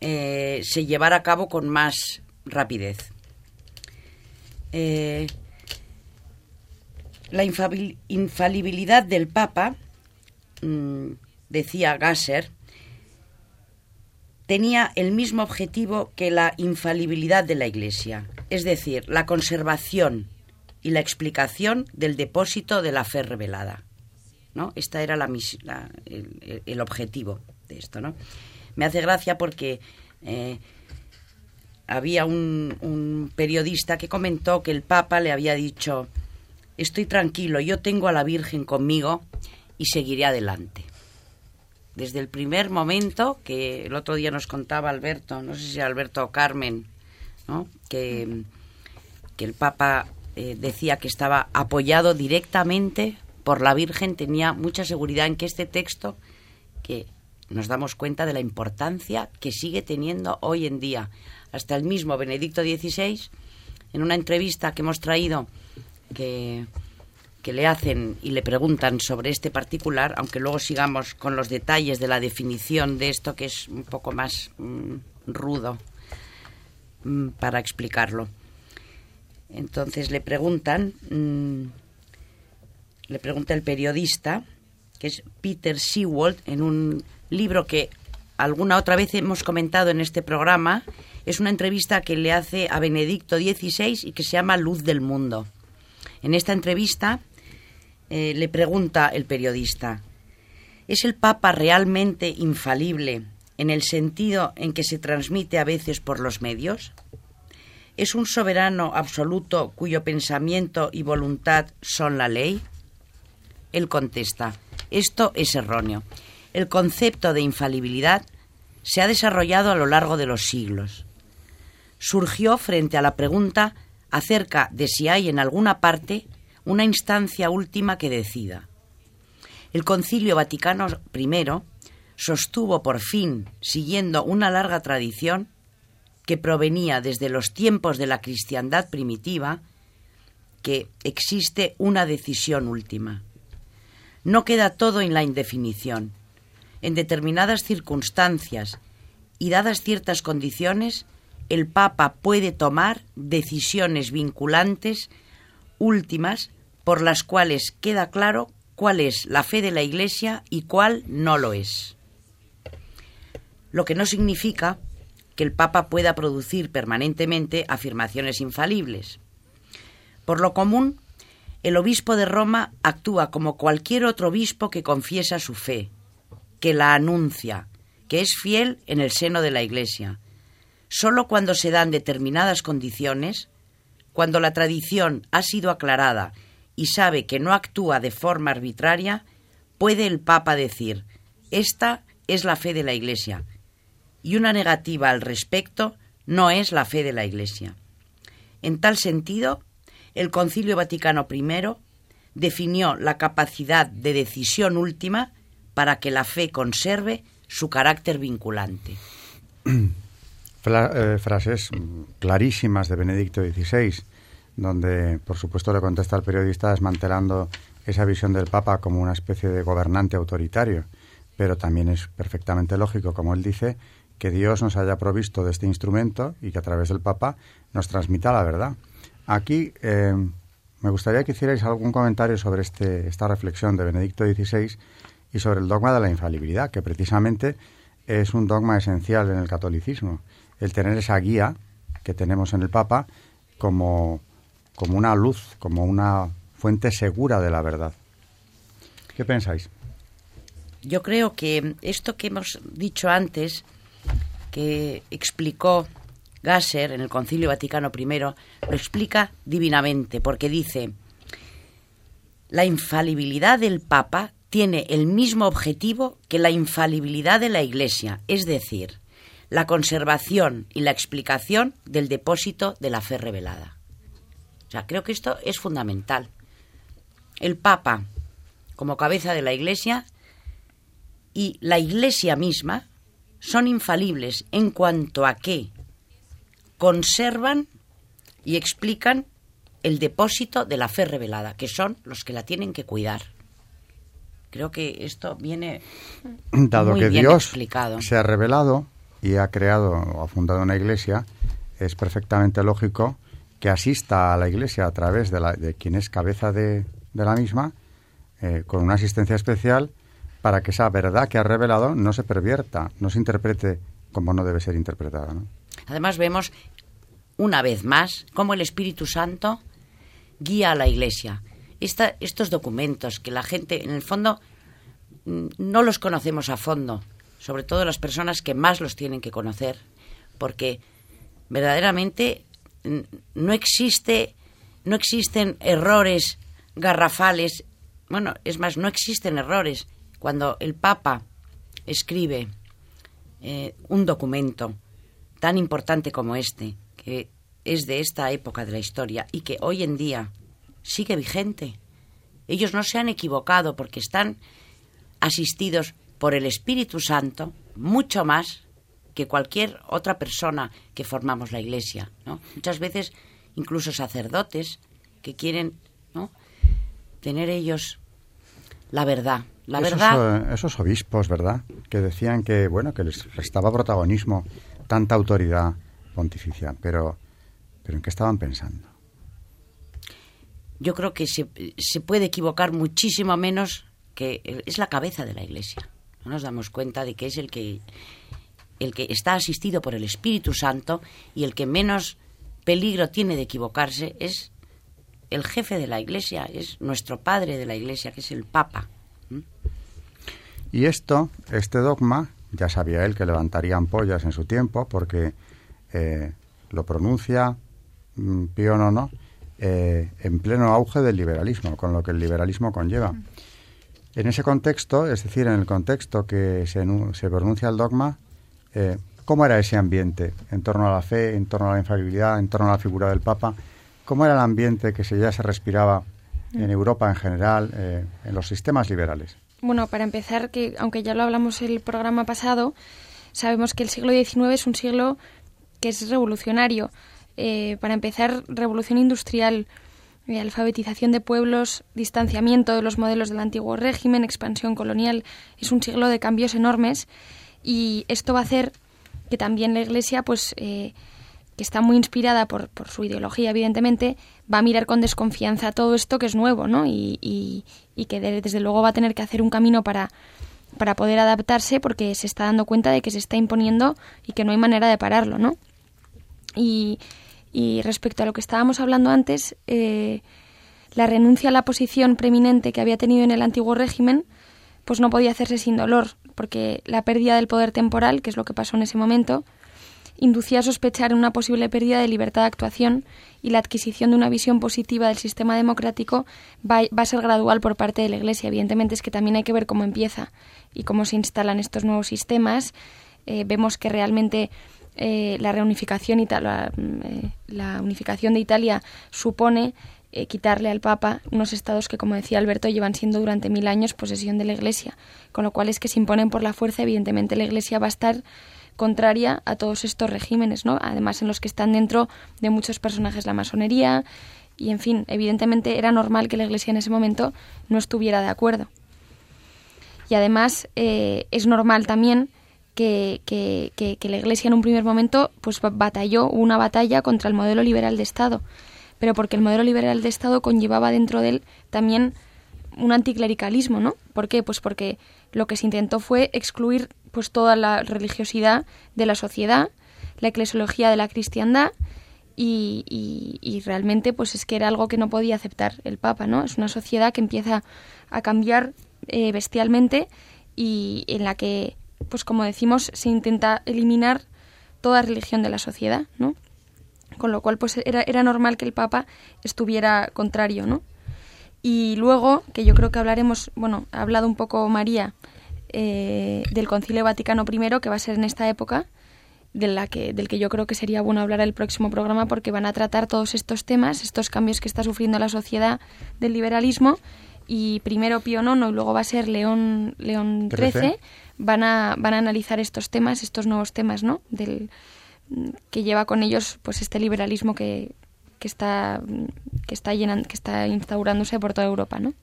[SPEAKER 4] eh, se llevara a cabo con más rapidez. Eh, la infalibilidad del Papa, mm, decía Gasser, tenía el mismo objetivo que la infalibilidad de la Iglesia, es decir, la conservación y la explicación del depósito de la fe revelada. ¿no? Esta era la, el, objetivo de esto. ¿no? Me hace gracia porque eh, había un, un periodista que comentó que el Papa le había dicho, estoy tranquilo, yo tengo a la Virgen conmigo y seguiré adelante desde el primer momento que el otro día nos contaba Alberto, no sé si Alberto o Carmen, que, que el Papa eh, decía que estaba apoyado directamente por la Virgen, tenía mucha seguridad en que este texto, que nos damos cuenta de la importancia que sigue teniendo hoy en día. Hasta el mismo Benedicto XVI, en una entrevista que hemos traído, que le hacen y le preguntan sobre este particular, aunque luego sigamos con los detalles de la definición de esto que es un poco más mm, rudo mm, para explicarlo. Entonces le preguntan, mm, le pregunta el periodista, que es Peter Sewald, en un libro que alguna otra vez hemos comentado en este programa, es una entrevista que le hace a Benedicto XVI y que se llama Luz del Mundo. En esta entrevista eh, le pregunta el periodista, ¿es el Papa realmente infalible en el sentido en que se transmite a veces por los medios? ¿Es un soberano absoluto cuyo pensamiento y voluntad son la ley? Él contesta, esto es erróneo. El concepto de infalibilidad se ha desarrollado a lo largo de los siglos. Surgió frente a la pregunta acerca de si hay en alguna parte una instancia última que decida. El Concilio Vaticano I sostuvo por fin, siguiendo una larga tradición que provenía desde los tiempos de la cristiandad primitiva, que existe una decisión última. No queda todo en la indefinición. En determinadas circunstancias y dadas ciertas condiciones, el Papa puede tomar decisiones vinculantes últimas por las cuales queda claro cuál es la fe de la Iglesia y cuál no lo es. Lo que no significa que el Papa pueda producir permanentemente afirmaciones infalibles. Por lo común, el obispo de Roma actúa como cualquier otro obispo que confiesa su fe, que la anuncia, que es fiel en el seno de la Iglesia. Solo cuando se dan determinadas condiciones, cuando la tradición ha sido aclarada y sabe que no actúa de forma arbitraria, puede el Papa decir, esta es la fe de la Iglesia, y una negativa al respecto no es la fe de la Iglesia. En tal sentido, el Concilio Vaticano I definió la capacidad de decisión última para que la fe conserve su carácter vinculante.
[SPEAKER 1] Eh, frases clarísimas de Benedicto XVI, donde, por supuesto, le contesta al periodista desmantelando esa visión del Papa como una especie de gobernante autoritario. Pero también es perfectamente lógico, como él dice, que Dios nos haya provisto de este instrumento y que a través del Papa nos transmita la verdad. Aquí eh, me gustaría que hicierais algún comentario sobre este, esta reflexión de Benedicto XVI y sobre el dogma de la infalibilidad, que precisamente es un dogma esencial en el catolicismo. El tener esa guía que tenemos en el Papa como, como una luz, como una fuente segura de la verdad. ¿Qué pensáis?
[SPEAKER 4] Yo creo que esto que hemos dicho antes que explicó Gasser en el Concilio Vaticano I, lo explica divinamente, porque dice, la infalibilidad del Papa tiene el mismo objetivo que la infalibilidad de la Iglesia, es decir, la conservación y la explicación del depósito de la fe revelada. O creo que esto es fundamental. El Papa, como cabeza de la Iglesia, y la Iglesia misma, son infalibles en cuanto a que conservan y explican el depósito de la fe revelada, que son los que la tienen que cuidar. Creo que esto viene
[SPEAKER 1] dado
[SPEAKER 4] muy
[SPEAKER 1] que
[SPEAKER 4] bien
[SPEAKER 1] Dios
[SPEAKER 4] explicado.
[SPEAKER 1] se ha revelado y ha creado o ha fundado una iglesia, es perfectamente lógico que asista a la iglesia a través de, la, de quien es cabeza de, de la misma, eh, con una asistencia especial para que esa verdad que ha revelado no se pervierta, no se interprete como no debe ser interpretada.
[SPEAKER 4] Además vemos una vez más cómo el Espíritu Santo guía a la Iglesia. Esta- estos documentos que la gente, en el fondo, mm, no los conocemos a fondo, sobre todo las personas que más los tienen que conocer, porque verdaderamente mm, no existe, no existen errores garrafales. Bueno, es más, no existen errores. Cuando el Papa escribe eh, un documento tan importante como este, que es de esta época de la historia y que hoy en día sigue vigente. Ellos no se han equivocado porque están asistidos por el Espíritu Santo mucho más que cualquier otra persona que formamos la Iglesia. ¿no? Muchas veces incluso sacerdotes que quieren ¿no? tener ellos la verdad. La
[SPEAKER 1] esos,
[SPEAKER 4] verdad
[SPEAKER 1] esos obispos, ¿verdad? Que decían que, bueno, que les restaba protagonismo tanta autoridad pontificia, pero, pero ¿en qué estaban pensando?
[SPEAKER 4] yo creo que se, se puede equivocar muchísimo menos que es la cabeza de la Iglesia. No nos damos cuenta de que es el que el que está asistido por el Espíritu Santo y el que menos peligro tiene de equivocarse es el jefe de la Iglesia, es nuestro padre de la Iglesia, que es el Papa.
[SPEAKER 1] Y esto, este dogma, ya sabía él que levantaría ampollas en su tiempo, porque eh, lo pronuncia mm, Pío IX eh, en pleno auge del liberalismo, con lo que el liberalismo conlleva. En ese contexto, es decir, en el contexto que se, se pronuncia el dogma, eh, ¿cómo era ese ambiente en torno a la fe, en torno a la infalibilidad, en torno a la figura del Papa? ¿Cómo era el ambiente que se, ya se respiraba en. Europa en general, eh, en los sistemas liberales?
[SPEAKER 2] Bueno, para empezar, que aunque ya lo hablamos en el programa pasado, sabemos que el siglo XIX es un siglo que es revolucionario. Eh, para empezar, revolución industrial, eh, alfabetización de pueblos, distanciamiento de los modelos del antiguo régimen, expansión colonial. Es un siglo de cambios enormes y esto va a hacer que también la Iglesia, pues, eh, que está muy inspirada por, por, su ideología, evidentemente, va a mirar con desconfianza todo esto que es nuevo, ¿no? Y, y, que desde luego va a tener que hacer un camino para, para poder adaptarse porque se está dando cuenta de que se está imponiendo y que no hay manera de pararlo, ¿no? Y, y respecto a lo que estábamos hablando antes, eh, la renuncia a la posición preeminente que había tenido en el antiguo régimen, pues no podía hacerse sin dolor, porque la pérdida del poder temporal, que es lo que pasó en ese momento, inducía a sospechar una posible pérdida de libertad de actuación y la adquisición de una visión positiva del sistema democrático va, a ser gradual por parte de la Iglesia. Evidentemente es que también hay que ver cómo empieza y cómo se instalan estos nuevos sistemas. Eh, vemos que realmente eh, la reunificación la, eh, la, unificación de Italia supone quitarle al Papa unos estados que, como decía Alberto, llevan siendo durante mil años posesión de la Iglesia, con lo cual es que se imponen por la fuerza. Evidentemente, la Iglesia va a estar contraria a todos estos regímenes, ¿no? Además, en los que están dentro de muchos personajes la masonería y, en fin, evidentemente era normal que la Iglesia en ese momento no estuviera de acuerdo. Y además eh, es normal también que, que, que, la Iglesia en un primer momento pues batalló una batalla contra el modelo liberal de Estado, pero porque el modelo liberal de Estado conllevaba dentro de él también un anticlericalismo, ¿no? ¿Por qué? Pues porque lo que se intentó fue excluir pues toda la religiosidad de la sociedad, la eclesiología de la cristiandad y, realmente pues es que era algo que no podía aceptar el Papa, ¿no? Es una sociedad que empieza a cambiar eh, bestialmente y en la que, pues como decimos, se intenta eliminar toda religión de la sociedad, ¿no? Con lo cual pues era, era normal que el Papa estuviera contrario, ¿no? Y luego, que yo creo que hablaremos, bueno, ha hablado un poco María eh, del Concilio Vaticano I, que va a ser en esta época, de la que, del que yo creo que sería bueno hablar el próximo programa, porque van a tratar todos estos temas, estos cambios que está sufriendo la sociedad del liberalismo, y primero Pío IX y luego va a ser León, León XIII, van a, van a analizar estos temas, estos nuevos temas, ¿no? Del, que lleva con ellos pues este liberalismo que, que está que está llenando, que está instaurándose por toda Europa, ¿no?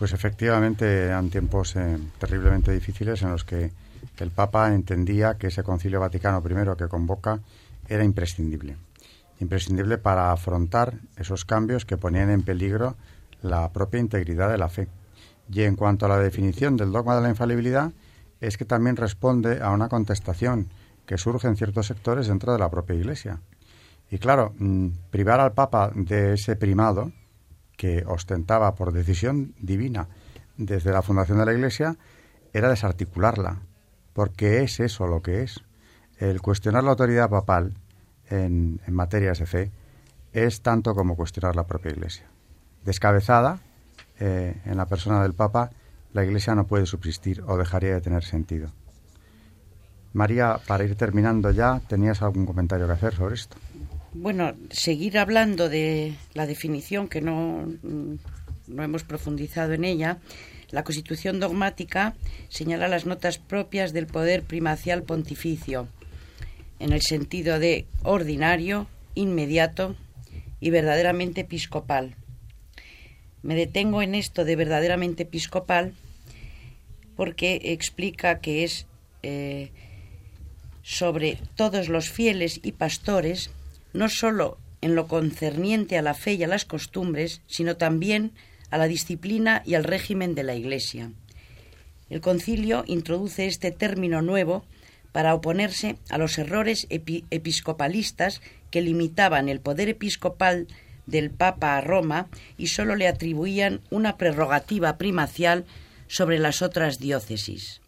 [SPEAKER 1] Pues efectivamente eran tiempos eh, terriblemente difíciles en los que el Papa entendía que ese Concilio Vaticano I que convoca era imprescindible. Imprescindible para afrontar esos cambios que ponían en peligro la propia integridad de la fe. Y en cuanto a la definición del dogma de la infalibilidad, es que también responde a una contestación que surge en ciertos sectores dentro de la propia Iglesia. Y claro, mm, privar al Papa de ese primado que ostentaba por decisión divina desde la fundación de la Iglesia era desarticularla, porque es eso lo que es. El cuestionar la autoridad papal en, materias de fe es tanto como cuestionar la propia Iglesia. Descabezada eh, en la persona del Papa, la Iglesia no puede subsistir o dejaría de tener sentido. María, para ir terminando ya, ¿tenías algún comentario que hacer sobre esto?
[SPEAKER 4] Bueno, seguir hablando de la definición, que no, no hemos profundizado en ella. La Constitución dogmática señala las notas propias del poder primacial pontificio, en el sentido de ordinario, inmediato y verdaderamente episcopal. Me detengo en esto de verdaderamente episcopal porque explica que es eh, sobre todos los fieles y pastores no sólo en lo concerniente a la fe y a las costumbres, sino también a la disciplina y al régimen de la Iglesia. El concilio introduce este término nuevo para oponerse a los errores episcopalistas que limitaban el poder episcopal del Papa a Roma y solo le atribuían una prerrogativa primacial sobre las otras diócesis.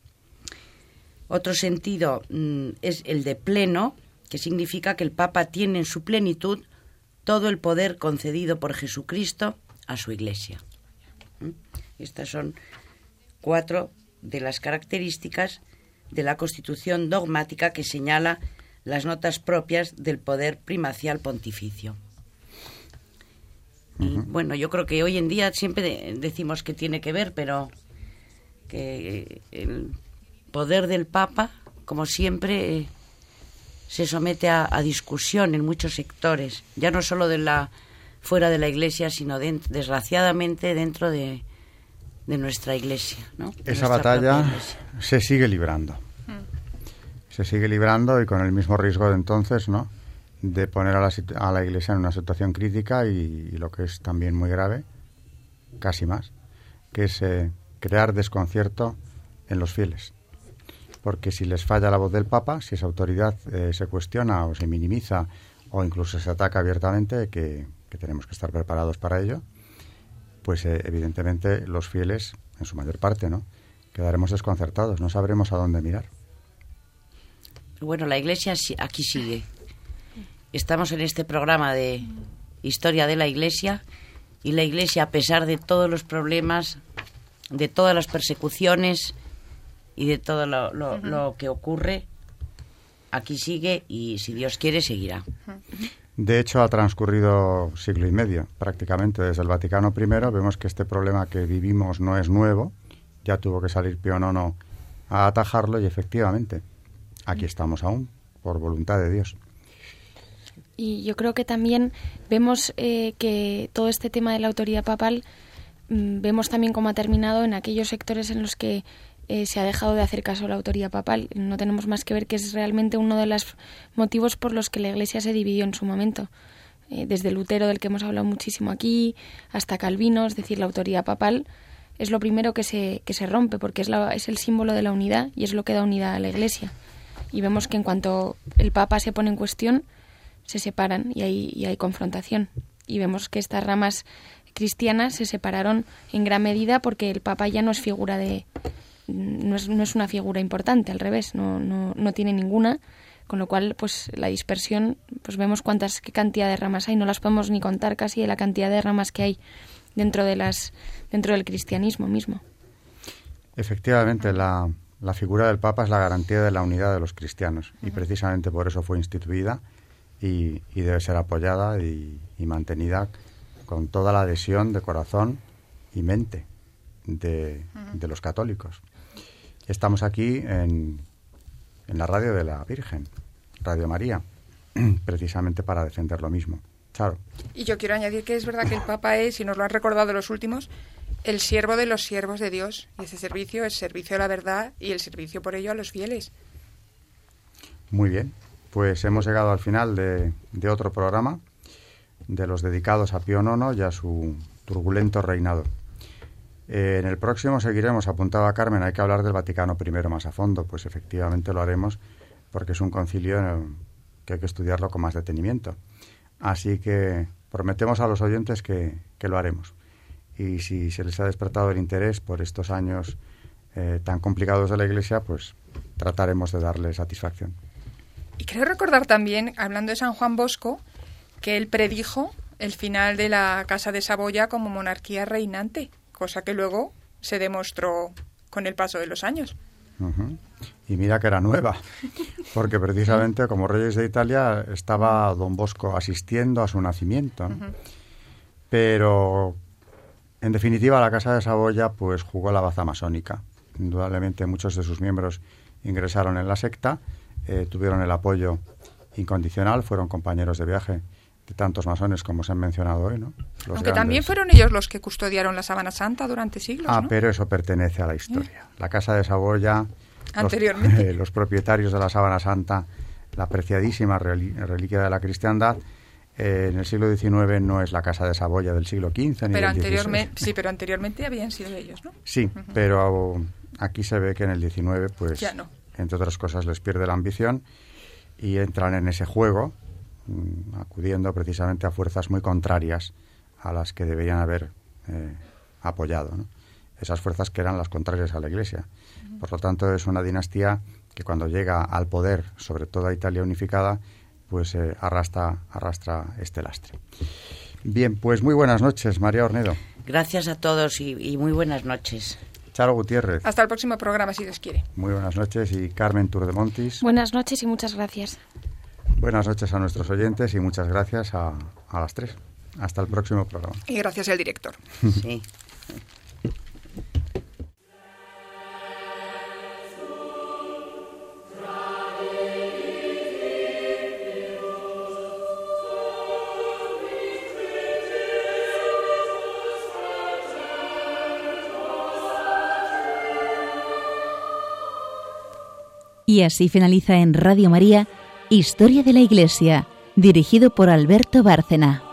[SPEAKER 4] Otro sentido mm, es el de pleno, que significa que el Papa tiene en su plenitud todo el poder concedido por Jesucristo a su Iglesia. ¿Mm? Estas son cuatro de las características de la Constitución dogmática que señala las notas propias del poder primacial pontificio. Y bueno, yo creo que hoy en día siempre decimos que tiene que ver, pero que el poder del Papa, como siempre, se somete a, discusión en muchos sectores, ya no solo de la fuera de la Iglesia, sino desgraciadamente dentro de, de nuestra Iglesia. ¿no?
[SPEAKER 1] Esa batalla se sigue librando. Se sigue librando y con el mismo riesgo de entonces, ¿no? De poner a la, a la Iglesia en una situación crítica y, lo que es también muy grave, casi más, que es eh, crear desconcierto en los fieles porque si les falla la voz del Papa, si esa autoridad eh, se cuestiona o se minimiza o incluso se ataca abiertamente, que, tenemos que estar preparados para ello, pues eh, evidentemente los fieles, en su mayor parte, ¿no? quedaremos desconcertados, no sabremos a dónde mirar.
[SPEAKER 4] Bueno, la Iglesia aquí sigue. Estamos en este programa de historia de la Iglesia y la Iglesia, a pesar de todos los problemas, de todas las persecuciones, y de todo lo, que ocurre, aquí sigue y si Dios quiere seguirá.
[SPEAKER 1] De hecho, ha transcurrido siglo y medio, prácticamente desde el Vaticano I. Vemos que este problema que vivimos no es nuevo. Ya tuvo que salir Pío IX a atajarlo y efectivamente, aquí estamos aún, por voluntad de Dios.
[SPEAKER 2] Y yo creo que también vemos eh, que todo este tema de la autoridad papal, mm, vemos también cómo ha terminado en aquellos sectores en los que eh, se ha dejado de hacer caso a la autoridad papal. No tenemos más que ver que es realmente uno de los motivos por los que la Iglesia se dividió en su momento. Eh, desde Lutero, del que hemos hablado muchísimo aquí, hasta Calvino, es decir, la autoridad papal es lo primero que se, que se rompe, porque es, la, es el símbolo de la unidad y es lo que da unidad a la Iglesia. Y vemos que en cuanto el Papa se pone en cuestión, se separan y hay, y hay confrontación. Y vemos que estas ramas cristianas se separaron en gran medida porque el Papa ya no es figura de, no es, no es una figura importante, al revés, no, no, no tiene ninguna, con lo cual pues la dispersión, pues vemos cuántas, qué cantidad de ramas hay, no las podemos ni contar casi de la cantidad de ramas que hay dentro de las dentro del cristianismo mismo.
[SPEAKER 1] Efectivamente, la, la figura del Papa es la garantía de la unidad de los cristianos y precisamente por eso fue instituida y, y debe ser apoyada y, y, mantenida con toda la adhesión de corazón y mente de, de los católicos. Estamos aquí en, en la radio de la Virgen, Radio María, precisamente para defender lo mismo. Claro.
[SPEAKER 3] Y yo quiero añadir que es verdad que el Papa es, y nos lo han recordado los últimos, el siervo de los siervos de Dios. Y ese servicio es servicio a la verdad y el servicio por ello a los fieles.
[SPEAKER 1] Muy bien. Pues hemos llegado al final de, de otro programa, de los dedicados a Pío IX y a su turbulento reinado. Eh, en el próximo seguiremos, apuntaba Carmen, hay que hablar del Vaticano primero más a fondo, pues efectivamente lo haremos porque es un concilio que hay que estudiarlo con más detenimiento. Así que prometemos a los oyentes que, lo haremos. Y si se les ha despertado el interés por estos años eh, tan complicados de la Iglesia, pues trataremos de darle satisfacción.
[SPEAKER 3] Y creo recordar también, hablando de San Juan Bosco, que él predijo el final de la Casa de Saboya como monarquía reinante cosa que luego se demostró con el paso de los años.
[SPEAKER 1] Y mira que era nueva, porque precisamente como reyes de Italia estaba don Bosco asistiendo a su nacimiento. Pero, en definitiva, la Casa de Saboya pues jugó la baza masónica. Indudablemente muchos de sus miembros ingresaron en la secta, eh, tuvieron el apoyo incondicional, fueron compañeros de viaje de tantos masones como se han mencionado hoy, ¿no?
[SPEAKER 3] Aunque también fueron ellos los que custodiaron la Sábana Santa durante siglos.
[SPEAKER 1] Ah, pero eso pertenece a la historia. La Casa de Saboya,
[SPEAKER 3] Anteriormente.
[SPEAKER 1] Los, propietarios de la Sábana Santa, la apreciadísima reliquia de la cristiandad, eh, en el siglo XIX no es la Casa de Saboya del siglo XV ni del
[SPEAKER 3] anteriormente, Sí, pero anteriormente habían sido ellos, ¿no?
[SPEAKER 1] Sí, pero aquí se ve que en el XIX, pues, entre otras cosas, les pierde la ambición y entran en ese juego mm, acudiendo precisamente a fuerzas muy contrarias a las que deberían haber eh, apoyado. Esas fuerzas que eran las contrarias a la Iglesia. Por lo tanto, es una dinastía que cuando llega al poder, sobre todo a Italia unificada, pues eh, arrastra, arrastra este lastre. Bien, pues muy buenas noches, María Ornedo.
[SPEAKER 4] Gracias a todos y, muy buenas noches.
[SPEAKER 1] Charo Gutiérrez.
[SPEAKER 3] Hasta el próximo programa, si Dios quiere.
[SPEAKER 1] Muy buenas noches. Y Carmen Turdemontis.
[SPEAKER 2] Buenas noches y muchas gracias.
[SPEAKER 1] Buenas noches a nuestros oyentes y muchas gracias a, a las tres. Hasta el próximo programa.
[SPEAKER 3] Y gracias al director.
[SPEAKER 4] Sí.
[SPEAKER 5] Y así finaliza en Radio María Historia de la Iglesia, dirigido por Alberto Bárcena.